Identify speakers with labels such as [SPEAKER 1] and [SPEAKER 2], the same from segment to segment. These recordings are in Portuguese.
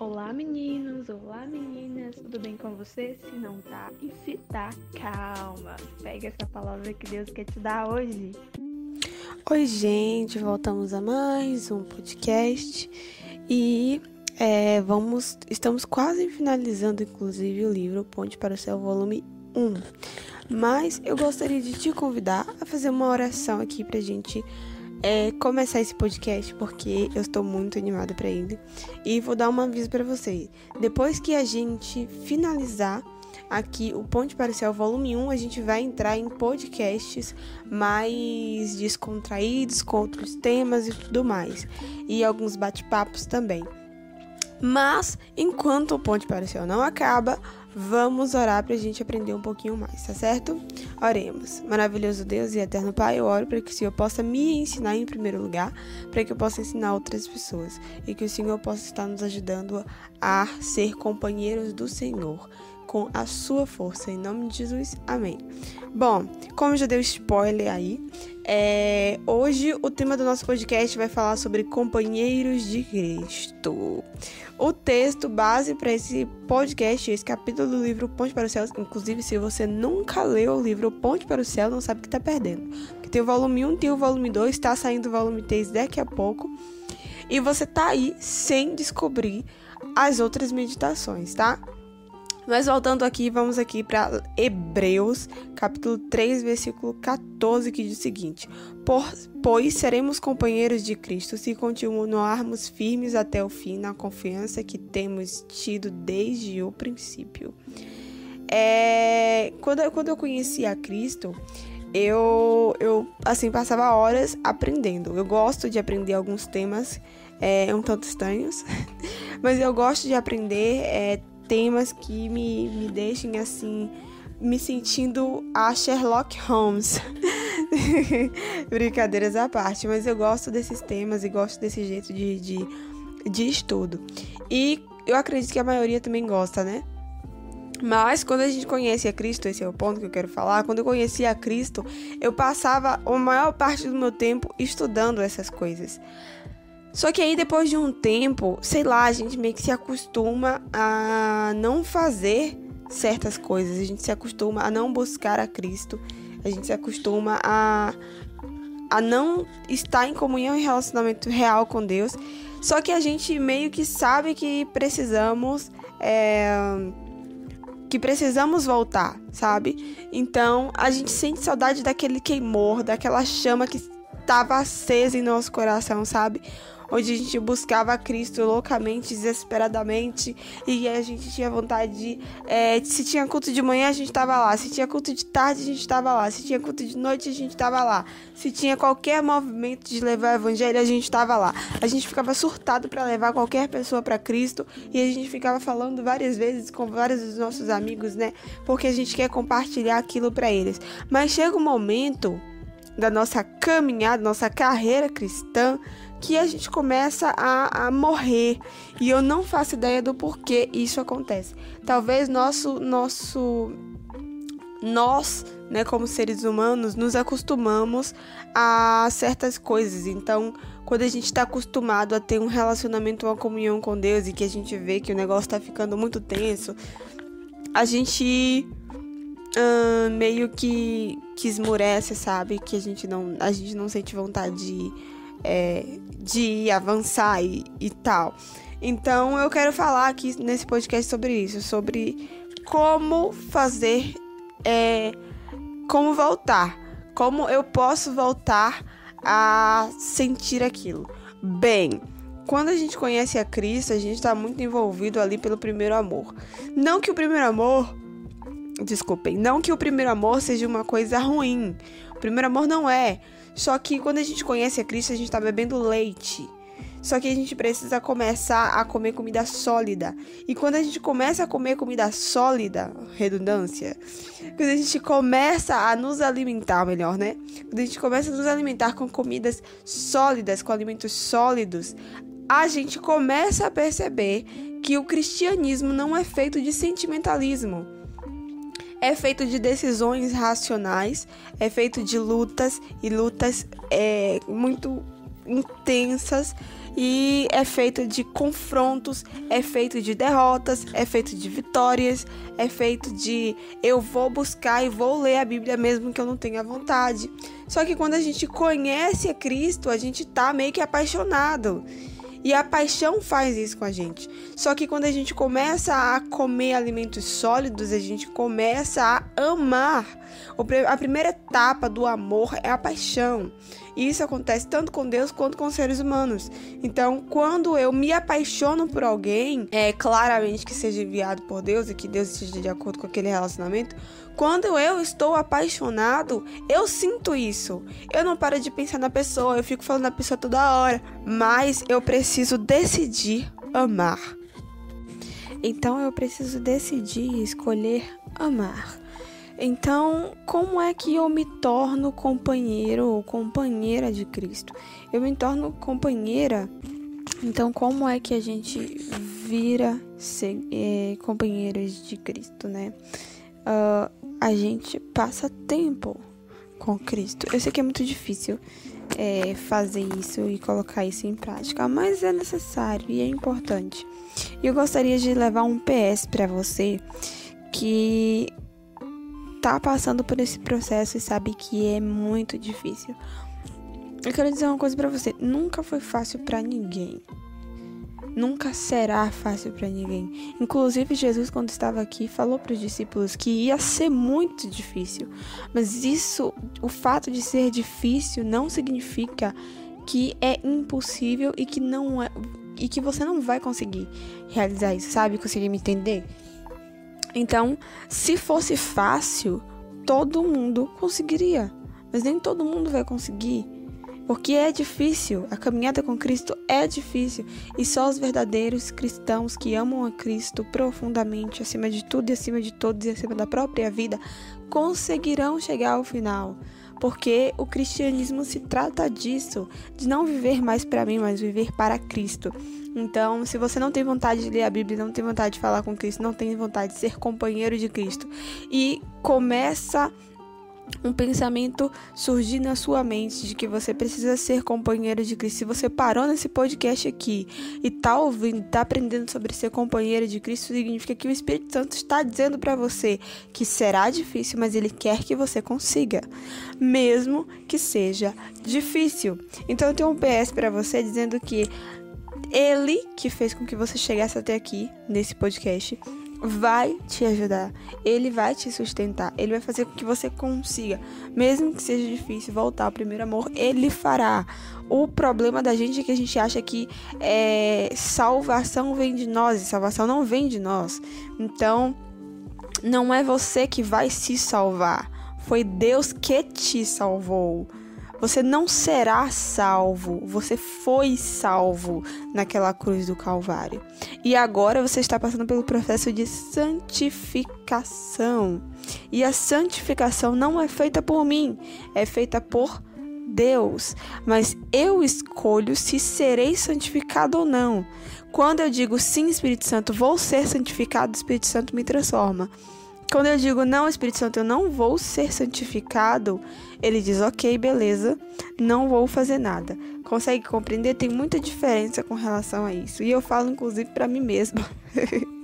[SPEAKER 1] Olá meninos, olá meninas, tudo bem com você? Se não tá, e se tá, calma. Pega essa palavra que Deus quer te dar hoje.
[SPEAKER 2] Oi, gente, voltamos a mais um podcast e é, vamos, estamos quase finalizando, inclusive, o livro Ponte para o Céu, volume 1. Mas eu gostaria de te convidar a fazer uma oração aqui pra gente é, começar esse podcast porque eu estou muito animada para ele. E vou dar um aviso para vocês. Depois que a gente finalizar aqui o Ponte para o Céu volume 1, a gente vai entrar em podcasts mais descontraídos, com outros temas e tudo mais. E alguns bate-papos também. Mas, enquanto o Ponte para o Céu não acaba, vamos orar para a gente aprender um pouquinho mais, tá certo? Oremos. Maravilhoso Deus e eterno Pai, eu oro para que o Senhor possa me ensinar em primeiro lugar, para que eu possa ensinar outras pessoas e que o Senhor possa estar nos ajudando a ser companheiros do Senhor com a sua força. Em nome de Jesus, amém. Bom, como já deu spoiler aí, é, hoje o tema do nosso podcast vai falar sobre companheiros de Cristo. O texto base para esse podcast, esse capítulo do livro Ponte para o Céu, inclusive se você nunca leu o livro Ponte para o Céu, não sabe o que está perdendo. Porque tem o volume 1, tem o volume 2, está saindo o volume 3 daqui a pouco. E você tá aí sem descobrir as outras meditações, tá? Mas voltando aqui, vamos aqui para Hebreus, capítulo 3, versículo 14, que diz o seguinte: Pois seremos companheiros de Cristo se continuarmos firmes até o fim na confiança que temos tido desde o princípio. É, quando, quando eu conheci a Cristo, eu, eu assim passava horas aprendendo. Eu gosto de aprender alguns temas é, um tanto estranhos, mas eu gosto de aprender é, temas que me, me deixem assim, me sentindo a Sherlock Holmes. Brincadeiras à parte, mas eu gosto desses temas e gosto desse jeito de, de, de estudo. E eu acredito que a maioria também gosta, né? Mas quando a gente conhece a Cristo, esse é o ponto que eu quero falar. Quando eu conheci a Cristo, eu passava a maior parte do meu tempo estudando essas coisas. Só que aí depois de um tempo, sei lá, a gente meio que se acostuma a não fazer certas coisas, a gente se acostuma a não buscar a Cristo, a gente se acostuma a, a não estar em comunhão e relacionamento real com Deus. Só que a gente meio que sabe que precisamos. É, que precisamos voltar, sabe? Então a gente sente saudade daquele queimor, daquela chama que estava acesa em nosso coração, sabe? Onde a gente buscava Cristo loucamente, desesperadamente, e a gente tinha vontade de. É, se tinha culto de manhã, a gente estava lá. Se tinha culto de tarde, a gente estava lá. Se tinha culto de noite, a gente estava lá. Se tinha qualquer movimento de levar o evangelho, a gente estava lá. A gente ficava surtado para levar qualquer pessoa para Cristo e a gente ficava falando várias vezes com vários dos nossos amigos, né? Porque a gente quer compartilhar aquilo para eles. Mas chega um momento da nossa caminhada, nossa carreira cristã, que a gente começa a, a morrer. E eu não faço ideia do porquê isso acontece. Talvez nosso nosso nós, né, como seres humanos, nos acostumamos a certas coisas. Então, quando a gente está acostumado a ter um relacionamento, uma comunhão com Deus e que a gente vê que o negócio está ficando muito tenso, a gente hum, meio que, que esmurece, sabe? Que a gente não, a gente não sente vontade de é, de avançar e, e tal. Então eu quero falar aqui nesse podcast sobre isso, sobre como fazer, é, como voltar, como eu posso voltar a sentir aquilo. Bem, quando a gente conhece a Cristo, a gente está muito envolvido ali pelo primeiro amor. Não que o primeiro amor, desculpem, não que o primeiro amor seja uma coisa ruim. O primeiro amor não é. Só que quando a gente conhece a Cristo, a gente está bebendo leite. Só que a gente precisa começar a comer comida sólida. E quando a gente começa a comer comida sólida, redundância, quando a gente começa a nos alimentar melhor, né? Quando a gente começa a nos alimentar com comidas sólidas, com alimentos sólidos, a gente começa a perceber que o cristianismo não é feito de sentimentalismo é feito de decisões racionais, é feito de lutas e lutas é, muito intensas e é feito de confrontos, é feito de derrotas, é feito de vitórias, é feito de eu vou buscar e vou ler a Bíblia mesmo que eu não tenha vontade. Só que quando a gente conhece a Cristo, a gente tá meio que apaixonado. E a paixão faz isso com a gente. Só que quando a gente começa a comer alimentos sólidos, a gente começa a amar. A primeira etapa do amor é a paixão. E isso acontece tanto com Deus quanto com seres humanos. Então, quando eu me apaixono por alguém, é claramente que seja enviado por Deus e que Deus esteja de acordo com aquele relacionamento. Quando eu estou apaixonado, eu sinto isso. Eu não paro de pensar na pessoa, eu fico falando da pessoa toda hora, mas eu preciso decidir amar. Então eu preciso decidir escolher amar. Então, como é que eu me torno companheiro ou companheira de Cristo? Eu me torno companheira. Então, como é que a gente vira ser, é, companheiros de Cristo, né? Uh, a gente passa tempo com Cristo. Eu sei que é muito difícil é, fazer isso e colocar isso em prática, mas é necessário e é importante. E eu gostaria de levar um PS para você que tá passando por esse processo e sabe que é muito difícil. Eu quero dizer uma coisa para você, nunca foi fácil para ninguém. Nunca será fácil para ninguém. Inclusive Jesus quando estava aqui falou para os discípulos que ia ser muito difícil. Mas isso, o fato de ser difícil não significa que é impossível e que não é e que você não vai conseguir realizar isso, sabe? Conseguir me entender? Então, se fosse fácil, todo mundo conseguiria. Mas nem todo mundo vai conseguir. Porque é difícil, a caminhada com Cristo é difícil, e só os verdadeiros cristãos que amam a Cristo profundamente, acima de tudo e acima de todos e acima da própria vida, conseguirão chegar ao final. Porque o cristianismo se trata disso, de não viver mais para mim, mas viver para Cristo. Então, se você não tem vontade de ler a Bíblia, não tem vontade de falar com Cristo, não tem vontade de ser companheiro de Cristo e começa um pensamento surgir na sua mente de que você precisa ser companheiro de Cristo. Se você parou nesse podcast aqui e tá ouvindo, tá aprendendo sobre ser companheiro de Cristo, significa que o Espírito Santo está dizendo para você que será difícil, mas ele quer que você consiga, mesmo que seja difícil. Então eu tenho um PS para você dizendo que ele que fez com que você chegasse até aqui nesse podcast vai te ajudar, ele vai te sustentar, ele vai fazer com que você consiga, mesmo que seja difícil voltar ao primeiro amor, ele fará. O problema da gente é que a gente acha que é, salvação vem de nós e salvação não vem de nós. Então, não é você que vai se salvar, foi Deus que te salvou. Você não será salvo, você foi salvo naquela cruz do Calvário. E agora você está passando pelo processo de santificação. E a santificação não é feita por mim, é feita por Deus. Mas eu escolho se serei santificado ou não. Quando eu digo sim, Espírito Santo, vou ser santificado, o Espírito Santo me transforma. Quando eu digo não, Espírito Santo, eu não vou ser santificado, ele diz: ok, beleza, não vou fazer nada. Consegue compreender? Tem muita diferença com relação a isso. E eu falo, inclusive, para mim mesma.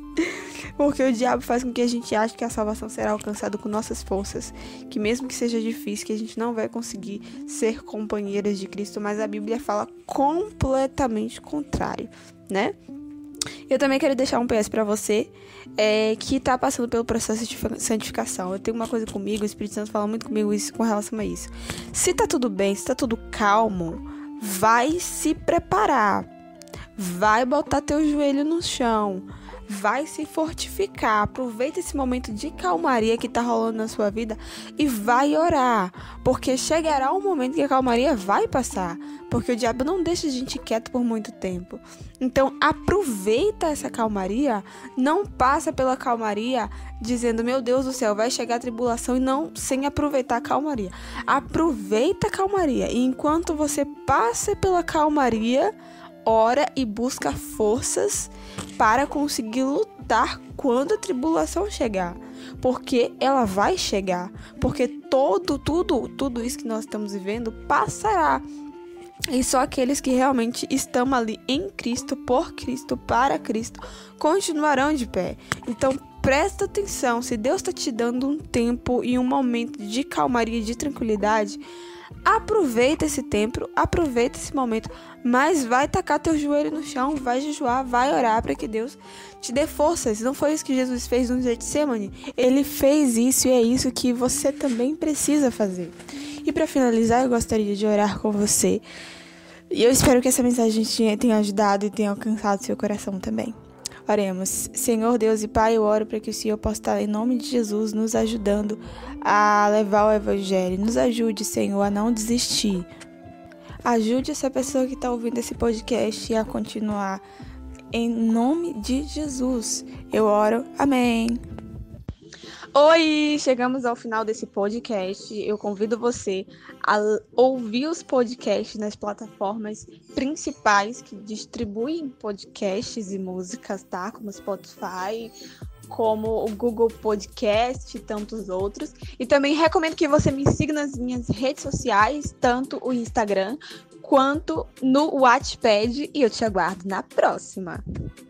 [SPEAKER 2] Porque o diabo faz com que a gente ache que a salvação será alcançada com nossas forças, que mesmo que seja difícil, que a gente não vai conseguir ser companheiras de Cristo, mas a Bíblia fala completamente contrário, né? Eu também quero deixar um PS para você é, que tá passando pelo processo de santificação. Eu tenho uma coisa comigo, o Espírito Santo fala muito comigo isso com relação a isso. Se tá tudo bem, se tá tudo calmo, vai se preparar. Vai botar teu joelho no chão vai se fortificar. Aproveita esse momento de calmaria que tá rolando na sua vida e vai orar, porque chegará um momento que a calmaria vai passar, porque o diabo não deixa a gente quieto por muito tempo. Então, aproveita essa calmaria, não passa pela calmaria dizendo, meu Deus do céu, vai chegar a tribulação e não sem aproveitar a calmaria. Aproveita a calmaria e enquanto você passa pela calmaria, ora e busca forças para conseguir lutar quando a tribulação chegar, porque ela vai chegar, porque todo tudo, tudo isso que nós estamos vivendo passará. E só aqueles que realmente estão ali em Cristo, por Cristo, para Cristo, continuarão de pé. Então presta atenção, se Deus está te dando um tempo e um momento de calmaria, de tranquilidade, aproveita esse tempo, aproveita esse momento, mas vai tacar teu joelho no chão, vai jejuar, vai orar para que Deus te dê forças. Não foi isso que Jesus fez no Getsemane? Ele fez isso e é isso que você também precisa fazer. E para finalizar, eu gostaria de orar com você. E eu espero que essa mensagem tenha ajudado e tenha alcançado seu coração também. Oremos. Senhor Deus e Pai, eu oro para que o Senhor possa estar, em nome de Jesus, nos ajudando a levar o Evangelho. Nos ajude, Senhor, a não desistir. Ajude essa pessoa que está ouvindo esse podcast a continuar. Em nome de Jesus, eu oro. Amém. Oi, chegamos ao final desse podcast. Eu convido você a ouvir os podcasts nas plataformas principais que distribuem podcasts e músicas, tá? Como Spotify, como o Google Podcast e tantos outros. E também recomendo que você me siga nas minhas redes sociais, tanto o Instagram quanto no Wattpad. E eu te aguardo na próxima.